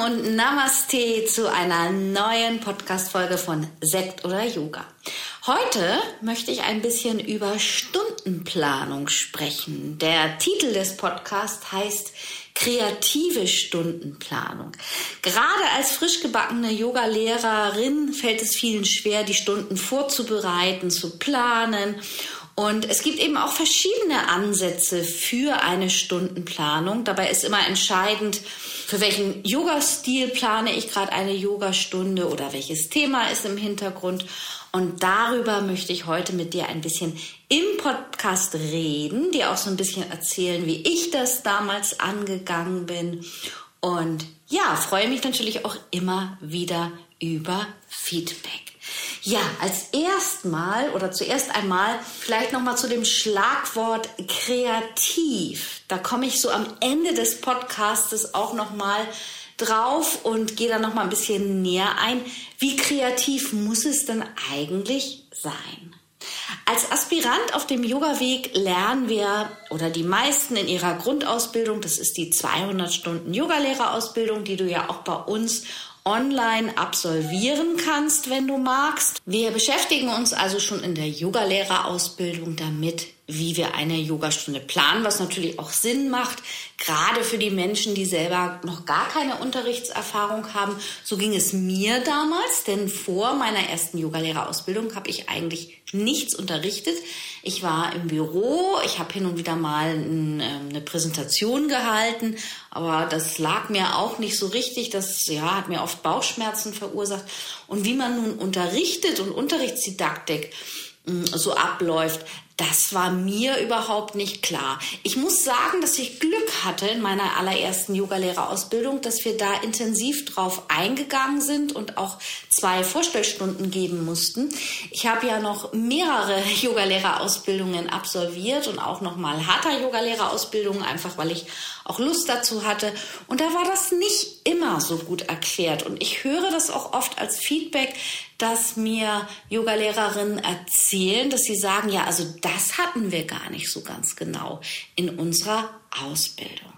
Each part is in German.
Willkommen und Namaste zu einer neuen Podcast-Folge von Sekt oder Yoga. Heute möchte ich ein bisschen über Stundenplanung sprechen. Der Titel des Podcasts heißt kreative Stundenplanung. Gerade als frisch gebackene Yoga-Lehrerin fällt es vielen schwer, die Stunden vorzubereiten, zu planen und es gibt eben auch verschiedene Ansätze für eine Stundenplanung. Dabei ist immer entscheidend, für welchen Yoga-Stil plane ich gerade eine Yogastunde oder welches Thema ist im Hintergrund. Und darüber möchte ich heute mit dir ein bisschen im Podcast reden, dir auch so ein bisschen erzählen, wie ich das damals angegangen bin. Und ja, freue mich natürlich auch immer wieder über Feedback. Ja, als erstmal oder zuerst einmal vielleicht noch mal zu dem Schlagwort kreativ. Da komme ich so am Ende des Podcastes auch noch mal drauf und gehe da noch mal ein bisschen näher ein. Wie kreativ muss es denn eigentlich sein? Als Aspirant auf dem Yoga-Weg lernen wir oder die meisten in ihrer Grundausbildung, das ist die 200 Stunden Yogalehrerausbildung, die du ja auch bei uns online absolvieren kannst, wenn du magst. Wir beschäftigen uns also schon in der Yogalehrerausbildung damit, wie wir eine Yogastunde planen, was natürlich auch Sinn macht, gerade für die Menschen, die selber noch gar keine Unterrichtserfahrung haben. So ging es mir damals, denn vor meiner ersten Yogalehrerausbildung habe ich eigentlich nichts unterrichtet. Ich war im Büro, ich habe hin und wieder mal ähm, eine Präsentation gehalten, aber das lag mir auch nicht so richtig. Das ja, hat mir oft Bauchschmerzen verursacht. Und wie man nun unterrichtet und Unterrichtsdidaktik mm, so abläuft, das war mir überhaupt nicht klar. Ich muss sagen, dass ich Glück hatte in meiner allerersten Yogalehrerausbildung, dass wir da intensiv drauf eingegangen sind und auch zwei Vorstellstunden geben mussten. Ich habe ja noch mehrere Yogalehrerausbildungen absolviert und auch noch mal Hatha Yogalehrerausbildungen, einfach weil ich auch Lust dazu hatte. Und da war das nicht immer so gut erklärt. Und ich höre das auch oft als Feedback, dass mir Yogalehrerinnen erzählen, dass sie sagen, ja, also das hatten wir gar nicht so ganz genau in unserer Ausbildung.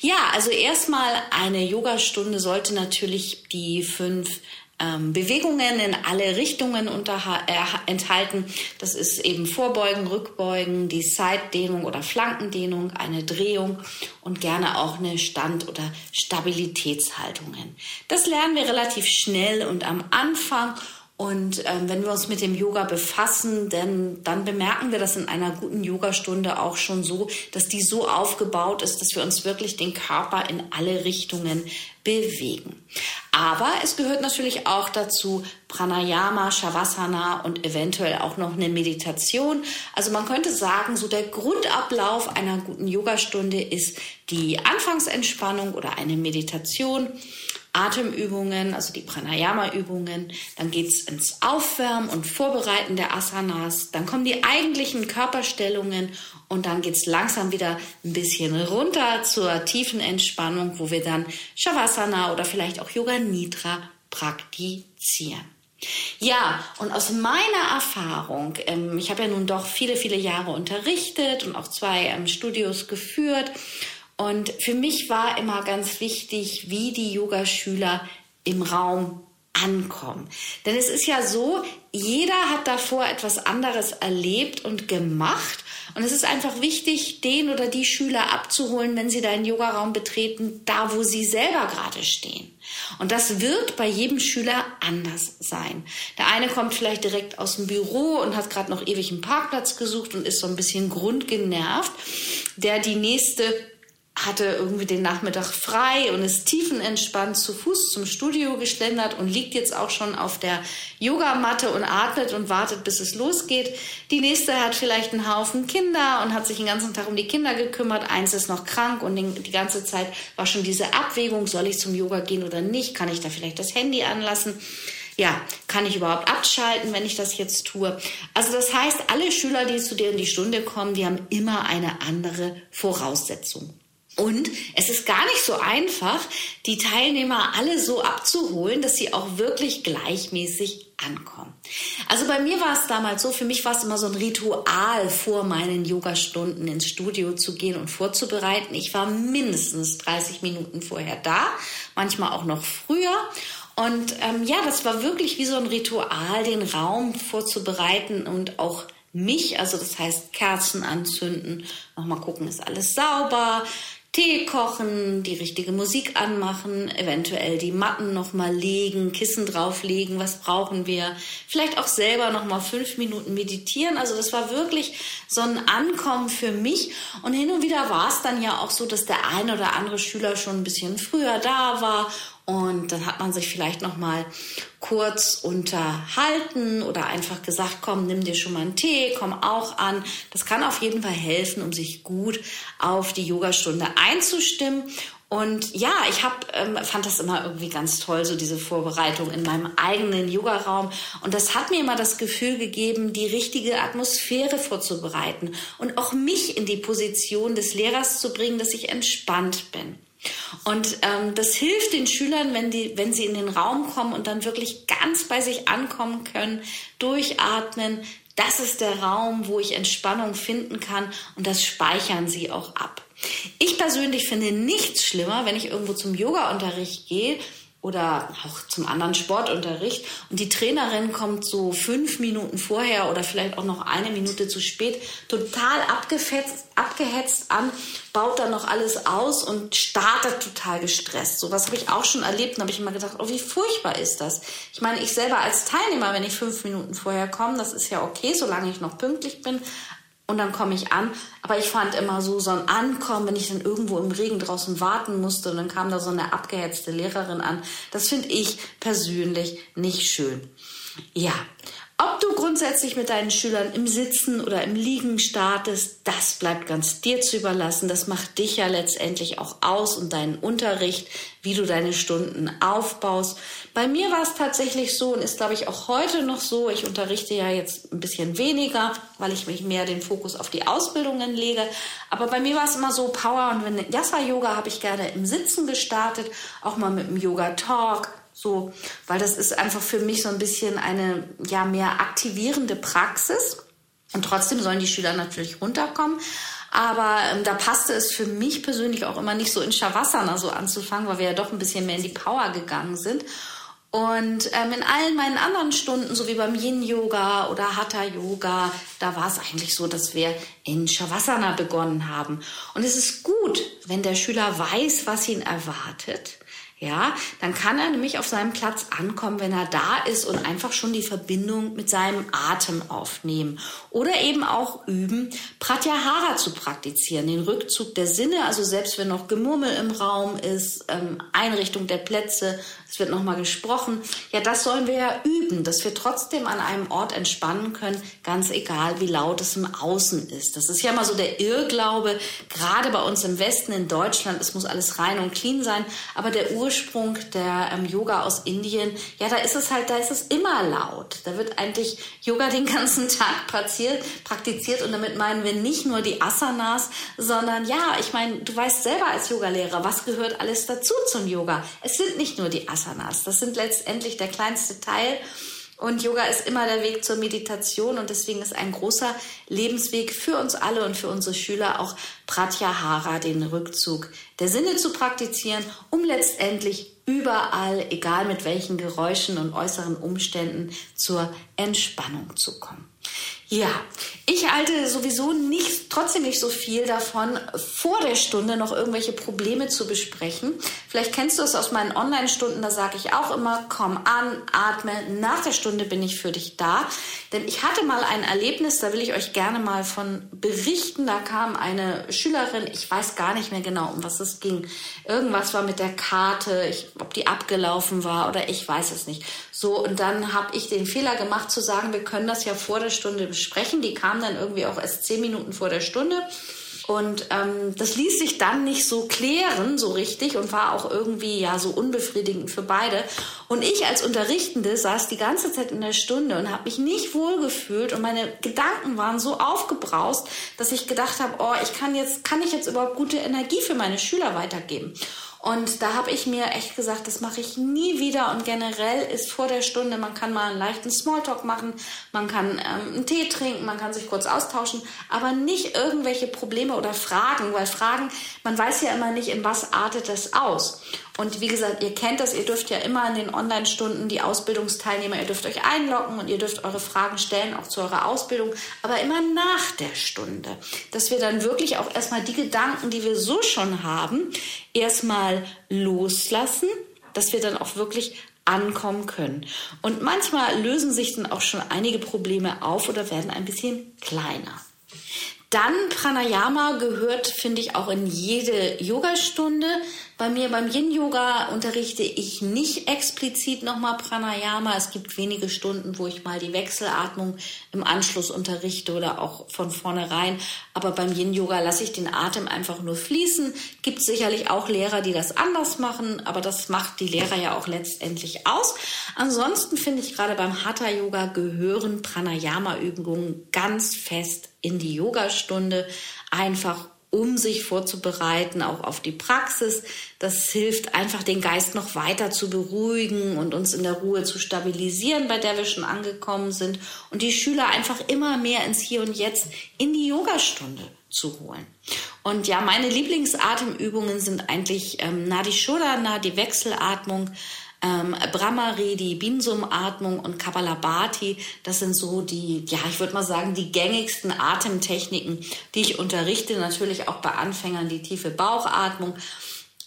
Ja, also erstmal eine Yogastunde sollte natürlich die fünf ähm, Bewegungen in alle Richtungen äh, enthalten. Das ist eben Vorbeugen, Rückbeugen, die Seitdehnung oder Flankendehnung, eine Drehung und gerne auch eine Stand- oder Stabilitätshaltungen. Das lernen wir relativ schnell und am Anfang und ähm, wenn wir uns mit dem Yoga befassen, denn, dann bemerken wir das in einer guten Yogastunde auch schon so, dass die so aufgebaut ist, dass wir uns wirklich den Körper in alle Richtungen bewegen. Aber es gehört natürlich auch dazu Pranayama, Shavasana und eventuell auch noch eine Meditation. Also man könnte sagen, so der Grundablauf einer guten Yogastunde ist die Anfangsentspannung oder eine Meditation Atemübungen, also die Pranayama-Übungen. Dann geht's ins Aufwärmen und Vorbereiten der Asanas. Dann kommen die eigentlichen Körperstellungen und dann geht's langsam wieder ein bisschen runter zur tiefen Entspannung, wo wir dann Shavasana oder vielleicht auch Yoga Nidra praktizieren. Ja, und aus meiner Erfahrung, ähm, ich habe ja nun doch viele, viele Jahre unterrichtet und auch zwei ähm, Studios geführt und für mich war immer ganz wichtig, wie die Yogaschüler im Raum ankommen. Denn es ist ja so, jeder hat davor etwas anderes erlebt und gemacht. Und es ist einfach wichtig, den oder die Schüler abzuholen, wenn sie deinen Yogaraum betreten, da wo sie selber gerade stehen. Und das wird bei jedem Schüler anders sein. Der eine kommt vielleicht direkt aus dem Büro und hat gerade noch ewig einen Parkplatz gesucht und ist so ein bisschen grundgenervt. Der die nächste hatte irgendwie den Nachmittag frei und ist tiefenentspannt zu Fuß zum Studio geschlendert und liegt jetzt auch schon auf der Yogamatte und atmet und wartet, bis es losgeht. Die nächste hat vielleicht einen Haufen Kinder und hat sich den ganzen Tag um die Kinder gekümmert. Eins ist noch krank und die ganze Zeit war schon diese Abwägung, soll ich zum Yoga gehen oder nicht? Kann ich da vielleicht das Handy anlassen? ja, kann ich überhaupt abschalten, wenn ich das jetzt tue? Also das heißt, alle Schüler, die zu dir in die Stunde kommen, die haben immer eine andere Voraussetzung. Und es ist gar nicht so einfach, die Teilnehmer alle so abzuholen, dass sie auch wirklich gleichmäßig ankommen. Also bei mir war es damals so, für mich war es immer so ein Ritual, vor meinen Yogastunden ins Studio zu gehen und vorzubereiten. Ich war mindestens 30 Minuten vorher da, manchmal auch noch früher. Und ähm, ja, das war wirklich wie so ein Ritual, den Raum vorzubereiten und auch mich, also das heißt Kerzen anzünden, nochmal gucken, ist alles sauber, Tee kochen, die richtige Musik anmachen, eventuell die Matten nochmal legen, Kissen drauflegen, was brauchen wir, vielleicht auch selber nochmal fünf Minuten meditieren. Also das war wirklich so ein Ankommen für mich. Und hin und wieder war es dann ja auch so, dass der ein oder andere Schüler schon ein bisschen früher da war und dann hat man sich vielleicht noch mal kurz unterhalten oder einfach gesagt, komm, nimm dir schon mal einen Tee, komm auch an. Das kann auf jeden Fall helfen, um sich gut auf die Yogastunde einzustimmen. Und ja, ich hab, ähm, fand das immer irgendwie ganz toll, so diese Vorbereitung in meinem eigenen Yogaraum. Und das hat mir immer das Gefühl gegeben, die richtige Atmosphäre vorzubereiten und auch mich in die Position des Lehrers zu bringen, dass ich entspannt bin. Und ähm, das hilft den Schülern, wenn, die, wenn sie in den Raum kommen und dann wirklich ganz bei sich ankommen können, durchatmen. Das ist der Raum, wo ich Entspannung finden kann und das speichern sie auch ab. Ich persönlich finde nichts schlimmer, wenn ich irgendwo zum Yoga-Unterricht gehe oder auch zum anderen Sportunterricht und die Trainerin kommt so fünf Minuten vorher oder vielleicht auch noch eine Minute zu spät total abgehetzt, abgehetzt an, baut dann noch alles aus und startet total gestresst. So was habe ich auch schon erlebt und habe ich immer gedacht, oh wie furchtbar ist das. Ich meine, ich selber als Teilnehmer, wenn ich fünf Minuten vorher komme, das ist ja okay, solange ich noch pünktlich bin, und dann komme ich an. Aber ich fand immer so, so ein Ankommen, wenn ich dann irgendwo im Regen draußen warten musste und dann kam da so eine abgehetzte Lehrerin an. Das finde ich persönlich nicht schön. Ja, ob du grundsätzlich mit deinen Schülern im Sitzen oder im Liegen startest, das bleibt ganz dir zu überlassen. Das macht dich ja letztendlich auch aus und deinen Unterricht, wie du deine Stunden aufbaust. Bei mir war es tatsächlich so und ist, glaube ich, auch heute noch so. Ich unterrichte ja jetzt ein bisschen weniger, weil ich mich mehr den Fokus auf die Ausbildungen lege. Aber bei mir war es immer so Power und wenn Yasa Yoga habe ich gerne im Sitzen gestartet, auch mal mit dem Yoga Talk so, weil das ist einfach für mich so ein bisschen eine ja mehr aktivierende Praxis. Und trotzdem sollen die Schüler natürlich runterkommen. Aber ähm, da passte es für mich persönlich auch immer nicht so in Shavasana so anzufangen, weil wir ja doch ein bisschen mehr in die Power gegangen sind. Und ähm, in allen meinen anderen Stunden, so wie beim Yin-Yoga oder Hatha-Yoga, da war es eigentlich so, dass wir in Shavasana begonnen haben. Und es ist gut, wenn der Schüler weiß, was ihn erwartet ja, dann kann er nämlich auf seinem Platz ankommen, wenn er da ist und einfach schon die Verbindung mit seinem Atem aufnehmen. Oder eben auch üben, Pratyahara zu praktizieren, den Rückzug der Sinne, also selbst wenn noch Gemurmel im Raum ist, ähm, Einrichtung der Plätze, es wird nochmal gesprochen. Ja, das sollen wir ja üben, dass wir trotzdem an einem Ort entspannen können, ganz egal, wie laut es im Außen ist. Das ist ja immer so der Irrglaube, gerade bei uns im Westen, in Deutschland, es muss alles rein und clean sein, aber der Ursprung der ähm, Yoga aus Indien, ja, da ist es halt, da ist es immer laut. Da wird eigentlich Yoga den ganzen Tag praktiziert, und damit meinen wir nicht nur die Asanas, sondern ja, ich meine, du weißt selber als Yogalehrer, was gehört alles dazu zum Yoga? Es sind nicht nur die Asanas. Das sind letztendlich der kleinste Teil. Und Yoga ist immer der Weg zur Meditation und deswegen ist ein großer Lebensweg für uns alle und für unsere Schüler auch Pratyahara, den Rückzug der Sinne zu praktizieren, um letztendlich überall, egal mit welchen Geräuschen und äußeren Umständen, zur Entspannung zu kommen. Ja, ich halte sowieso nicht, trotzdem nicht so viel davon, vor der Stunde noch irgendwelche Probleme zu besprechen. Vielleicht kennst du es aus meinen Online-Stunden, da sage ich auch immer, komm an, atme, nach der Stunde bin ich für dich da. Denn ich hatte mal ein Erlebnis, da will ich euch gerne mal von berichten. Da kam eine Schülerin, ich weiß gar nicht mehr genau, um was es ging. Irgendwas war mit der Karte, ich, ob die abgelaufen war oder ich weiß es nicht. So, und dann habe ich den Fehler gemacht zu sagen, wir können das ja vor der Stunde besprechen. Die kam dann irgendwie auch erst zehn Minuten vor der Stunde. Und ähm, das ließ sich dann nicht so klären, so richtig, und war auch irgendwie ja so unbefriedigend für beide. Und ich als Unterrichtende saß die ganze Zeit in der Stunde und habe mich nicht wohlgefühlt und meine Gedanken waren so aufgebraust, dass ich gedacht habe, oh, ich kann jetzt, kann ich jetzt überhaupt gute Energie für meine Schüler weitergeben? Und da habe ich mir echt gesagt, das mache ich nie wieder. Und generell ist vor der Stunde, man kann mal einen leichten Smalltalk machen, man kann ähm, einen Tee trinken, man kann sich kurz austauschen, aber nicht irgendwelche Probleme oder Fragen, weil Fragen, man weiß ja immer nicht, in was artet das aus. Und wie gesagt, ihr kennt das, ihr dürft ja immer in den Online-Stunden die Ausbildungsteilnehmer, ihr dürft euch einloggen und ihr dürft eure Fragen stellen, auch zu eurer Ausbildung, aber immer nach der Stunde. Dass wir dann wirklich auch erstmal die Gedanken, die wir so schon haben, erstmal loslassen, dass wir dann auch wirklich ankommen können. Und manchmal lösen sich dann auch schon einige Probleme auf oder werden ein bisschen kleiner. Dann Pranayama gehört, finde ich, auch in jede Yogastunde. Bei mir beim Yin-Yoga unterrichte ich nicht explizit nochmal Pranayama. Es gibt wenige Stunden, wo ich mal die Wechselatmung im Anschluss unterrichte oder auch von vornherein. Aber beim Yin-Yoga lasse ich den Atem einfach nur fließen. Gibt sicherlich auch Lehrer, die das anders machen, aber das macht die Lehrer ja auch letztendlich aus. Ansonsten finde ich gerade beim Hatha-Yoga gehören Pranayama-Übungen ganz fest in die Yogastunde, einfach um sich vorzubereiten, auch auf die Praxis. Das hilft einfach, den Geist noch weiter zu beruhigen und uns in der Ruhe zu stabilisieren, bei der wir schon angekommen sind und die Schüler einfach immer mehr ins Hier und Jetzt in die Yogastunde zu holen. Und ja, meine Lieblingsatemübungen sind eigentlich ähm, Nadi Shodhana, die Wechselatmung, ähm, Brahmari, die Binsum-Atmung und Kapalabhati, das sind so die, ja, ich würde mal sagen, die gängigsten Atemtechniken, die ich unterrichte. Natürlich auch bei Anfängern die tiefe Bauchatmung.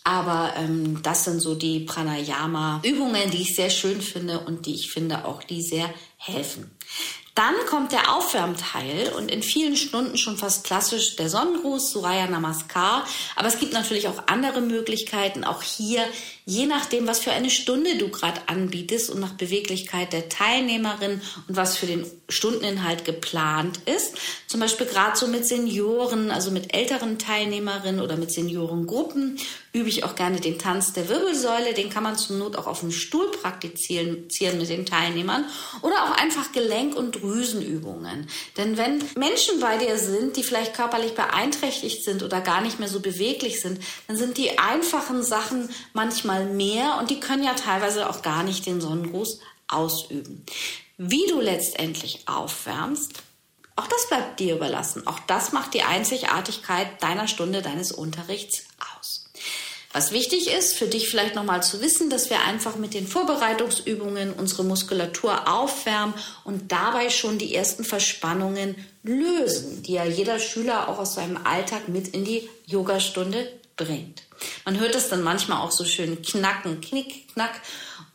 Aber ähm, das sind so die Pranayama-Übungen, die ich sehr schön finde und die ich finde auch, die sehr helfen. Dann kommt der Aufwärmteil und in vielen Stunden schon fast klassisch der Sonnengruß, Suraya Namaskar. Aber es gibt natürlich auch andere Möglichkeiten. Auch hier, je nachdem, was für eine Stunde du gerade anbietest und nach Beweglichkeit der Teilnehmerin und was für den Stundeninhalt geplant ist. Zum Beispiel gerade so mit Senioren, also mit älteren Teilnehmerinnen oder mit Seniorengruppen übe ich auch gerne den Tanz der Wirbelsäule. Den kann man zur Not auch auf dem Stuhl praktizieren mit den Teilnehmern oder auch einfach Gelenk- und Drüsenübungen. Denn wenn Menschen bei dir sind, die vielleicht körperlich beeinträchtigt sind oder gar nicht mehr so beweglich sind, dann sind die einfachen Sachen manchmal mehr und die können ja teilweise auch gar nicht den Sonnengruß ausüben. Wie du letztendlich aufwärmst, auch das bleibt dir überlassen. Auch das macht die Einzigartigkeit deiner Stunde, deines Unterrichts aus. Was wichtig ist, für dich vielleicht nochmal zu wissen, dass wir einfach mit den Vorbereitungsübungen unsere Muskulatur aufwärmen und dabei schon die ersten Verspannungen lösen, die ja jeder Schüler auch aus seinem Alltag mit in die Yogastunde bringt. Man hört es dann manchmal auch so schön knacken, knick, knack.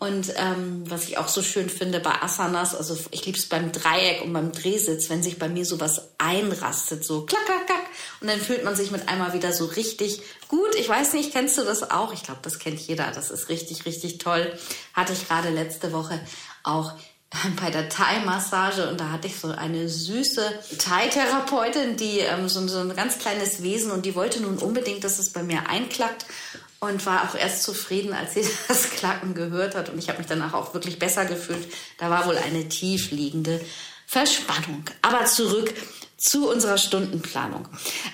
Und ähm, was ich auch so schön finde bei Asanas, also ich liebe es beim Dreieck und beim Drehsitz, wenn sich bei mir sowas einrastet, so klack, klack, klack. Und dann fühlt man sich mit einmal wieder so richtig gut. Ich weiß nicht, kennst du das auch? Ich glaube, das kennt jeder. Das ist richtig, richtig toll. Hatte ich gerade letzte Woche auch bei der Thai-Massage und da hatte ich so eine süße Thai-Therapeutin, die ähm, so, so ein ganz kleines Wesen und die wollte nun unbedingt, dass es bei mir einklackt und war auch erst zufrieden, als sie das Klacken gehört hat und ich habe mich danach auch wirklich besser gefühlt. Da war wohl eine tief liegende Verspannung. Aber zurück zu unserer Stundenplanung.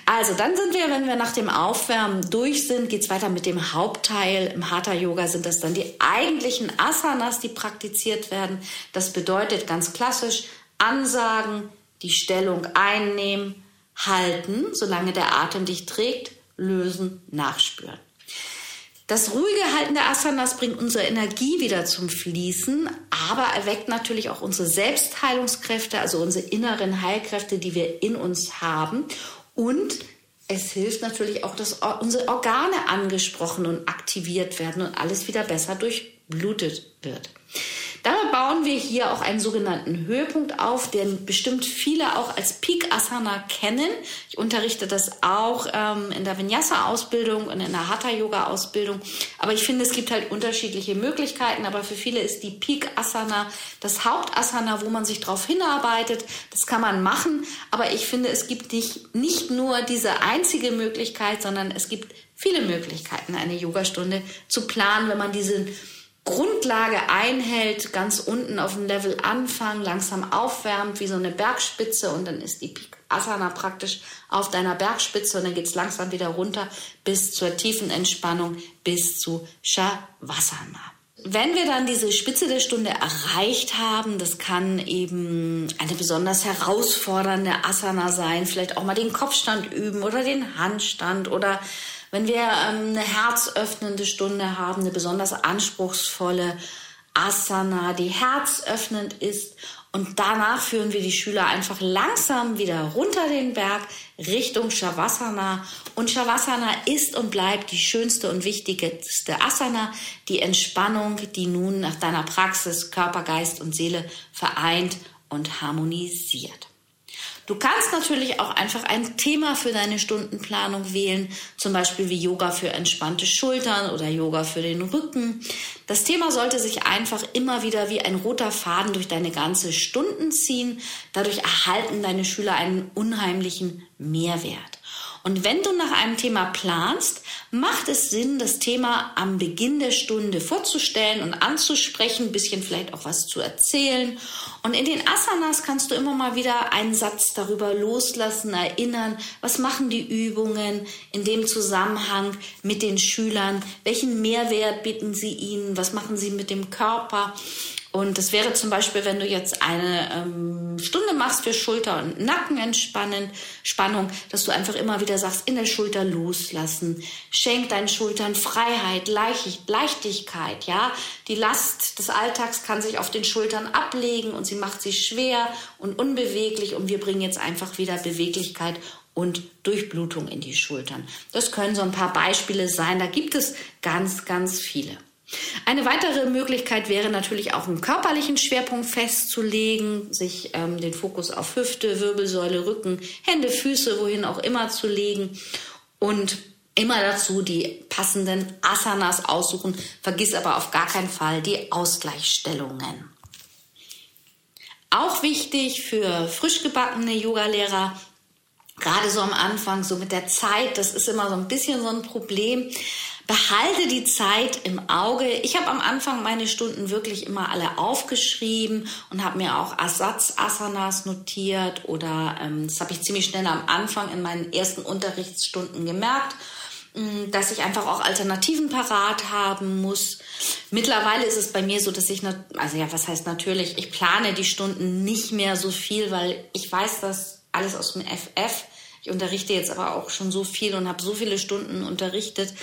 Also dann sind wir, wenn wir nach dem Aufwärmen durch sind, geht's weiter mit dem Hauptteil. Im Hatha Yoga sind das dann die eigentlichen Asanas, die praktiziert werden. Das bedeutet ganz klassisch Ansagen, die Stellung einnehmen, halten, solange der Atem dich trägt, lösen, nachspüren. Das ruhige Halten der Asanas bringt unsere Energie wieder zum Fließen, aber erweckt natürlich auch unsere Selbstheilungskräfte, also unsere inneren Heilkräfte, die wir in uns haben. Und es hilft natürlich auch, dass unsere Organe angesprochen und aktiviert werden und alles wieder besser durchblutet wird. Damit bauen wir hier auch einen sogenannten Höhepunkt auf, den bestimmt viele auch als Peak Asana kennen. Ich unterrichte das auch ähm, in der Vinyasa-Ausbildung und in der Hatha-Yoga-Ausbildung. Aber ich finde, es gibt halt unterschiedliche Möglichkeiten. Aber für viele ist die Peak Asana das Hauptasana, wo man sich drauf hinarbeitet. Das kann man machen. Aber ich finde, es gibt nicht, nicht nur diese einzige Möglichkeit, sondern es gibt viele Möglichkeiten, eine Yogastunde zu planen, wenn man diese Grundlage einhält, ganz unten auf dem Level anfangen, langsam aufwärmt wie so eine Bergspitze und dann ist die Asana praktisch auf deiner Bergspitze und dann geht es langsam wieder runter bis zur tiefen Entspannung, bis zu Shavasana. Wenn wir dann diese Spitze der Stunde erreicht haben, das kann eben eine besonders herausfordernde Asana sein, vielleicht auch mal den Kopfstand üben oder den Handstand oder wenn wir ähm, eine herzöffnende Stunde haben, eine besonders anspruchsvolle Asana, die herzöffnend ist und danach führen wir die Schüler einfach langsam wieder runter den Berg Richtung Shavasana. Und Shavasana ist und bleibt die schönste und wichtigste Asana, die Entspannung, die nun nach deiner Praxis Körper, Geist und Seele vereint und harmonisiert. Du kannst natürlich auch einfach ein Thema für deine Stundenplanung wählen, zum Beispiel wie Yoga für entspannte Schultern oder Yoga für den Rücken. Das Thema sollte sich einfach immer wieder wie ein roter Faden durch deine ganze Stunden ziehen. Dadurch erhalten deine Schüler einen unheimlichen Mehrwert. Und wenn du nach einem Thema planst, macht es Sinn, das Thema am Beginn der Stunde vorzustellen und anzusprechen, ein bisschen vielleicht auch was zu erzählen. Und in den Asanas kannst du immer mal wieder einen Satz darüber loslassen, erinnern, was machen die Übungen in dem Zusammenhang mit den Schülern, welchen Mehrwert bieten sie ihnen, was machen sie mit dem Körper. Und das wäre zum Beispiel, wenn du jetzt eine ähm, Stunde machst für Schulter- und Nackenentspannung, Spannung, dass du einfach immer wieder sagst, in der Schulter loslassen. Schenk deinen Schultern Freiheit, Leicht, Leichtigkeit, ja. Die Last des Alltags kann sich auf den Schultern ablegen und sie macht sie schwer und unbeweglich und wir bringen jetzt einfach wieder Beweglichkeit und Durchblutung in die Schultern. Das können so ein paar Beispiele sein. Da gibt es ganz, ganz viele. Eine weitere Möglichkeit wäre natürlich auch einen körperlichen Schwerpunkt festzulegen, sich ähm, den Fokus auf Hüfte, Wirbelsäule, Rücken, Hände, Füße, wohin auch immer zu legen und immer dazu die passenden Asanas aussuchen. Vergiss aber auf gar keinen Fall die Ausgleichsstellungen. Auch wichtig für frisch gebackene Yogalehrer, gerade so am Anfang, so mit der Zeit, das ist immer so ein bisschen so ein Problem. Behalte die Zeit im Auge. Ich habe am Anfang meine Stunden wirklich immer alle aufgeschrieben und habe mir auch Ersatz-Asanas notiert oder ähm, das habe ich ziemlich schnell am Anfang in meinen ersten Unterrichtsstunden gemerkt mm, dass ich einfach auch Alternativen parat haben muss. Mittlerweile ist es bei mir so, dass ich, also ja, was heißt natürlich, ich plane die Stunden nicht mehr so viel, weil ich weiß das alles aus dem FF. Ich unterrichte jetzt aber auch schon so viel und habe so viele Stunden unterrichtet,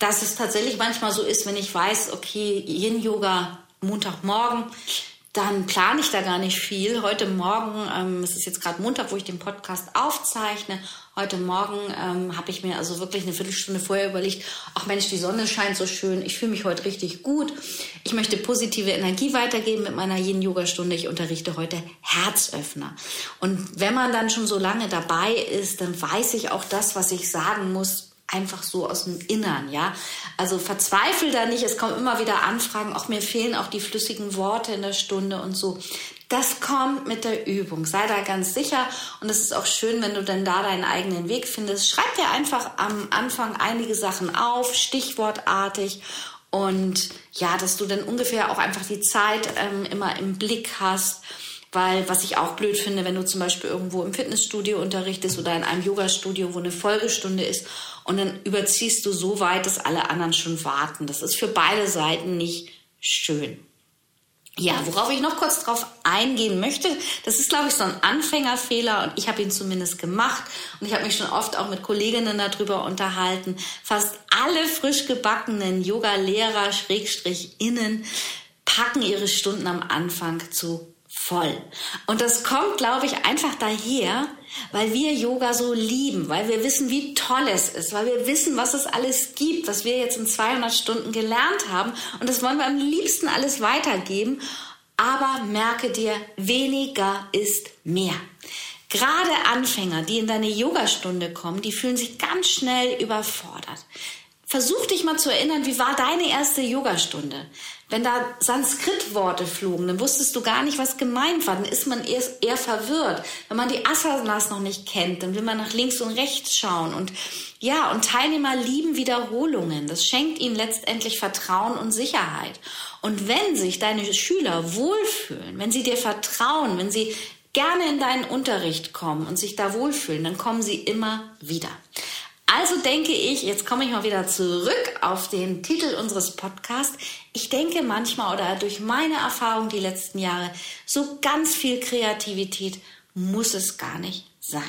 dass es tatsächlich manchmal so ist, wenn ich weiß, okay, Yin-Yoga Montagmorgen, dann plane ich da gar nicht viel. Heute Morgen, ähm, es ist jetzt gerade Montag, wo ich den Podcast aufzeichne. Heute Morgen ähm, habe ich mir also wirklich eine Viertelstunde vorher überlegt, ach Mensch, die Sonne scheint so schön, ich fühle mich heute richtig gut. Ich möchte positive Energie weitergeben mit meiner Yin-Yoga-Stunde. Ich unterrichte heute Herzöffner. Und wenn man dann schon so lange dabei ist, dann weiß ich auch das, was ich sagen muss, einfach so aus dem Innern, ja. Also verzweifel da nicht, es kommen immer wieder Anfragen, auch mir fehlen auch die flüssigen Worte in der Stunde und so. Das kommt mit der Übung, sei da ganz sicher und es ist auch schön, wenn du dann da deinen eigenen Weg findest. Schreib dir einfach am Anfang einige Sachen auf, stichwortartig und ja, dass du dann ungefähr auch einfach die Zeit ähm, immer im Blick hast weil was ich auch blöd finde, wenn du zum Beispiel irgendwo im Fitnessstudio unterrichtest oder in einem Yogastudio, wo eine Folgestunde ist und dann überziehst du so weit, dass alle anderen schon warten. Das ist für beide Seiten nicht schön. Ja, worauf ich noch kurz drauf eingehen möchte, das ist, glaube ich, so ein Anfängerfehler und ich habe ihn zumindest gemacht und ich habe mich schon oft auch mit Kolleginnen darüber unterhalten. Fast alle frisch gebackenen Yoga-Lehrer, Schrägstrich innen, packen ihre Stunden am Anfang zu voll. Und das kommt, glaube ich, einfach daher, weil wir Yoga so lieben, weil wir wissen, wie toll es ist, weil wir wissen, was es alles gibt, was wir jetzt in 200 Stunden gelernt haben. Und das wollen wir am liebsten alles weitergeben. Aber merke dir, weniger ist mehr. Gerade Anfänger, die in deine Yogastunde kommen, die fühlen sich ganz schnell überfordert. Versuch dich mal zu erinnern, wie war deine erste Yogastunde? Wenn da Sanskrit-Worte flogen, dann wusstest du gar nicht, was gemeint war. Dann ist man eher, eher verwirrt. Wenn man die Asanas noch nicht kennt, dann will man nach links und rechts schauen. Und ja, und Teilnehmer lieben Wiederholungen. Das schenkt ihnen letztendlich Vertrauen und Sicherheit. Und wenn sich deine Schüler wohlfühlen, wenn sie dir vertrauen, wenn sie gerne in deinen Unterricht kommen und sich da wohlfühlen, dann kommen sie immer wieder. Also denke ich, jetzt komme ich mal wieder zurück auf den Titel unseres Podcasts. Ich denke manchmal oder durch meine Erfahrung die letzten Jahre, so ganz viel Kreativität muss es gar nicht sein.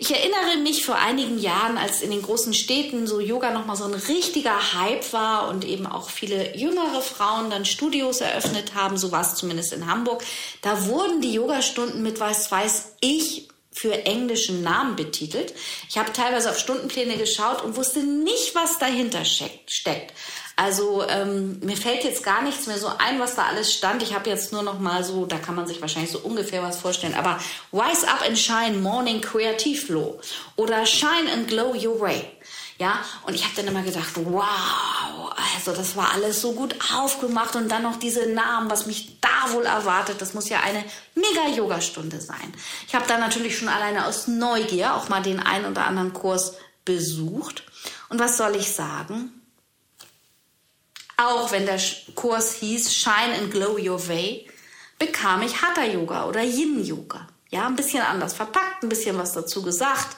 Ich erinnere mich vor einigen Jahren, als in den großen Städten so Yoga nochmal so ein richtiger Hype war und eben auch viele jüngere Frauen dann Studios eröffnet haben, so war es zumindest in Hamburg. Da wurden die Yogastunden mit was weiß ich für englischen Namen betitelt. Ich habe teilweise auf Stundenpläne geschaut und wusste nicht, was dahinter steckt. Also ähm, mir fällt jetzt gar nichts mehr so ein, was da alles stand. Ich habe jetzt nur noch mal so, da kann man sich wahrscheinlich so ungefähr was vorstellen. Aber Rise Up and Shine Morning Creative Flow oder Shine and Glow Your Way. Ja, und ich habe dann immer gedacht, wow, also das war alles so gut aufgemacht und dann noch diese Namen, was mich da wohl erwartet. Das muss ja eine mega Yoga-Stunde sein. Ich habe dann natürlich schon alleine aus Neugier auch mal den einen oder anderen Kurs besucht. Und was soll ich sagen? Auch wenn der Kurs hieß Shine and Glow Your Way, bekam ich Hatha Yoga oder Yin Yoga. Ja, ein bisschen anders verpackt, ein bisschen was dazu gesagt.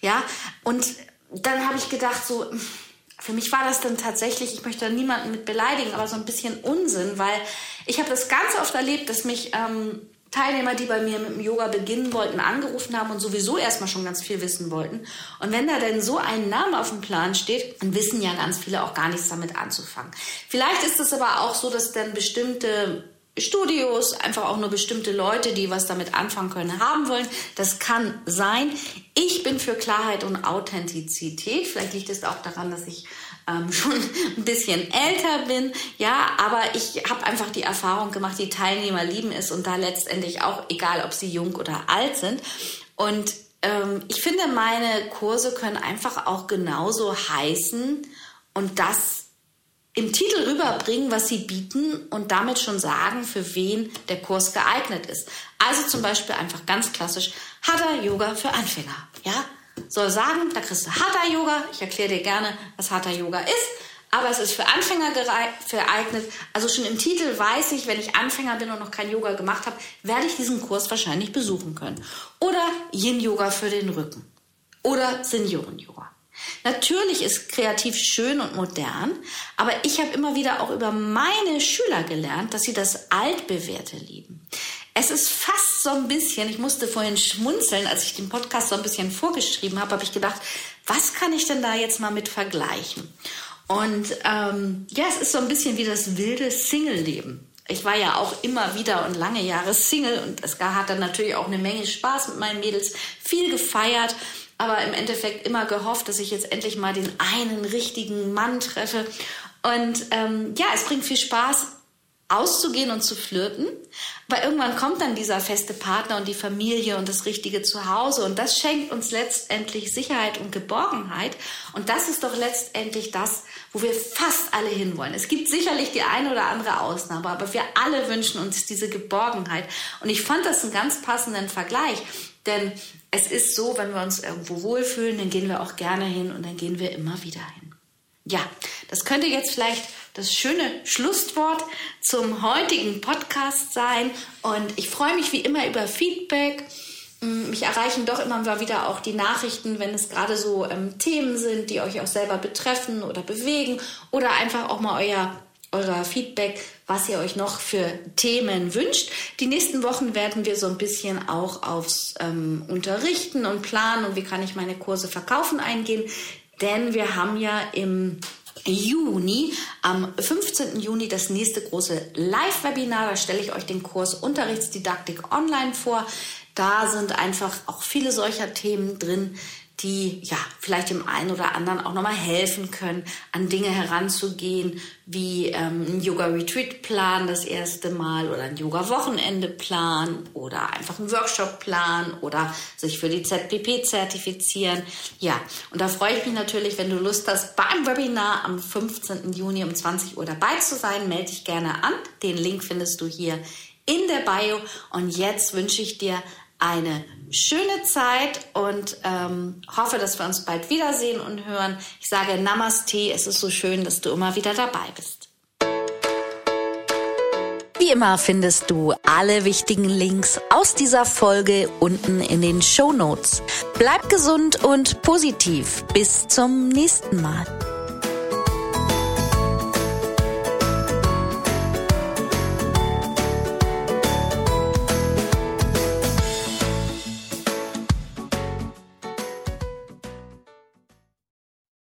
Ja, und dann habe ich gedacht, so, für mich war das dann tatsächlich, ich möchte da niemanden mit beleidigen, aber so ein bisschen Unsinn, weil ich habe das ganz oft erlebt, dass mich ähm, Teilnehmer, die bei mir mit dem Yoga beginnen wollten, angerufen haben und sowieso erstmal schon ganz viel wissen wollten. Und wenn da denn so ein Name auf dem Plan steht, dann wissen ja ganz viele auch gar nichts damit anzufangen. Vielleicht ist es aber auch so, dass dann bestimmte Studios, einfach auch nur bestimmte Leute, die was damit anfangen können, haben wollen. Das kann sein. Ich bin für Klarheit und Authentizität. Vielleicht liegt es auch daran, dass ich ähm, schon ein bisschen älter bin. Ja, aber ich habe einfach die Erfahrung gemacht, die Teilnehmer lieben es und da letztendlich auch, egal ob sie jung oder alt sind. Und ähm, ich finde, meine Kurse können einfach auch genauso heißen und das im Titel rüberbringen, was sie bieten und damit schon sagen, für wen der Kurs geeignet ist. Also zum Beispiel einfach ganz klassisch Hatha Yoga für Anfänger. Ja, soll sagen, da kriegst du Hatha Yoga. Ich erkläre dir gerne, was Hatha Yoga ist. Aber es ist für Anfänger geeignet. Also schon im Titel weiß ich, wenn ich Anfänger bin und noch kein Yoga gemacht habe, werde ich diesen Kurs wahrscheinlich besuchen können. Oder Yin Yoga für den Rücken. Oder Senioren Yoga. Natürlich ist kreativ schön und modern, aber ich habe immer wieder auch über meine Schüler gelernt, dass sie das Altbewährte lieben. Es ist fast so ein bisschen, ich musste vorhin schmunzeln, als ich den Podcast so ein bisschen vorgeschrieben habe, habe ich gedacht, was kann ich denn da jetzt mal mit vergleichen? Und ähm, ja, es ist so ein bisschen wie das wilde Single-Leben. Ich war ja auch immer wieder und lange Jahre Single und es hat dann natürlich auch eine Menge Spaß mit meinen Mädels, viel gefeiert aber im Endeffekt immer gehofft, dass ich jetzt endlich mal den einen richtigen Mann treffe. Und ähm, ja, es bringt viel Spaß, auszugehen und zu flirten. Aber irgendwann kommt dann dieser feste Partner und die Familie und das richtige Zuhause. Und das schenkt uns letztendlich Sicherheit und Geborgenheit. Und das ist doch letztendlich das, wo wir fast alle hinwollen. Es gibt sicherlich die eine oder andere Ausnahme, aber wir alle wünschen uns diese Geborgenheit. Und ich fand das einen ganz passenden Vergleich. Denn es ist so, wenn wir uns irgendwo wohlfühlen, dann gehen wir auch gerne hin und dann gehen wir immer wieder hin. Ja, das könnte jetzt vielleicht das schöne Schlusswort zum heutigen Podcast sein. Und ich freue mich wie immer über Feedback. Mm, mich erreichen doch immer wieder auch die Nachrichten, wenn es gerade so ähm, Themen sind, die euch auch selber betreffen oder bewegen oder einfach auch mal euer eurer Feedback, was ihr euch noch für Themen wünscht. Die nächsten Wochen werden wir so ein bisschen auch aufs ähm, Unterrichten und Planen und wie kann ich meine Kurse verkaufen eingehen. Denn wir haben ja im Juni, am 15. Juni das nächste große Live-Webinar. Da stelle ich euch den Kurs Unterrichtsdidaktik online vor. Da sind einfach auch viele solcher Themen drin, die ja vielleicht dem einen oder anderen auch nochmal helfen können, an Dinge heranzugehen, wie ähm, ein Yoga-Retreat-Plan das erste Mal oder ein Yoga-Wochenende-Plan oder einfach ein Workshop-Plan oder sich für die ZPP zertifizieren. Ja, und da freue ich mich natürlich, wenn du Lust hast, beim Webinar am 15. Juni um 20 Uhr dabei zu sein. Melde dich gerne an. Den Link findest du hier in der Bio. Und jetzt wünsche ich dir eine schöne Zeit und ähm, hoffe, dass wir uns bald wiedersehen und hören. Ich sage Namaste, es ist so schön, dass du immer wieder dabei bist. Wie immer findest du alle wichtigen Links aus dieser Folge unten in den Show Notes. Bleib gesund und positiv. Bis zum nächsten Mal.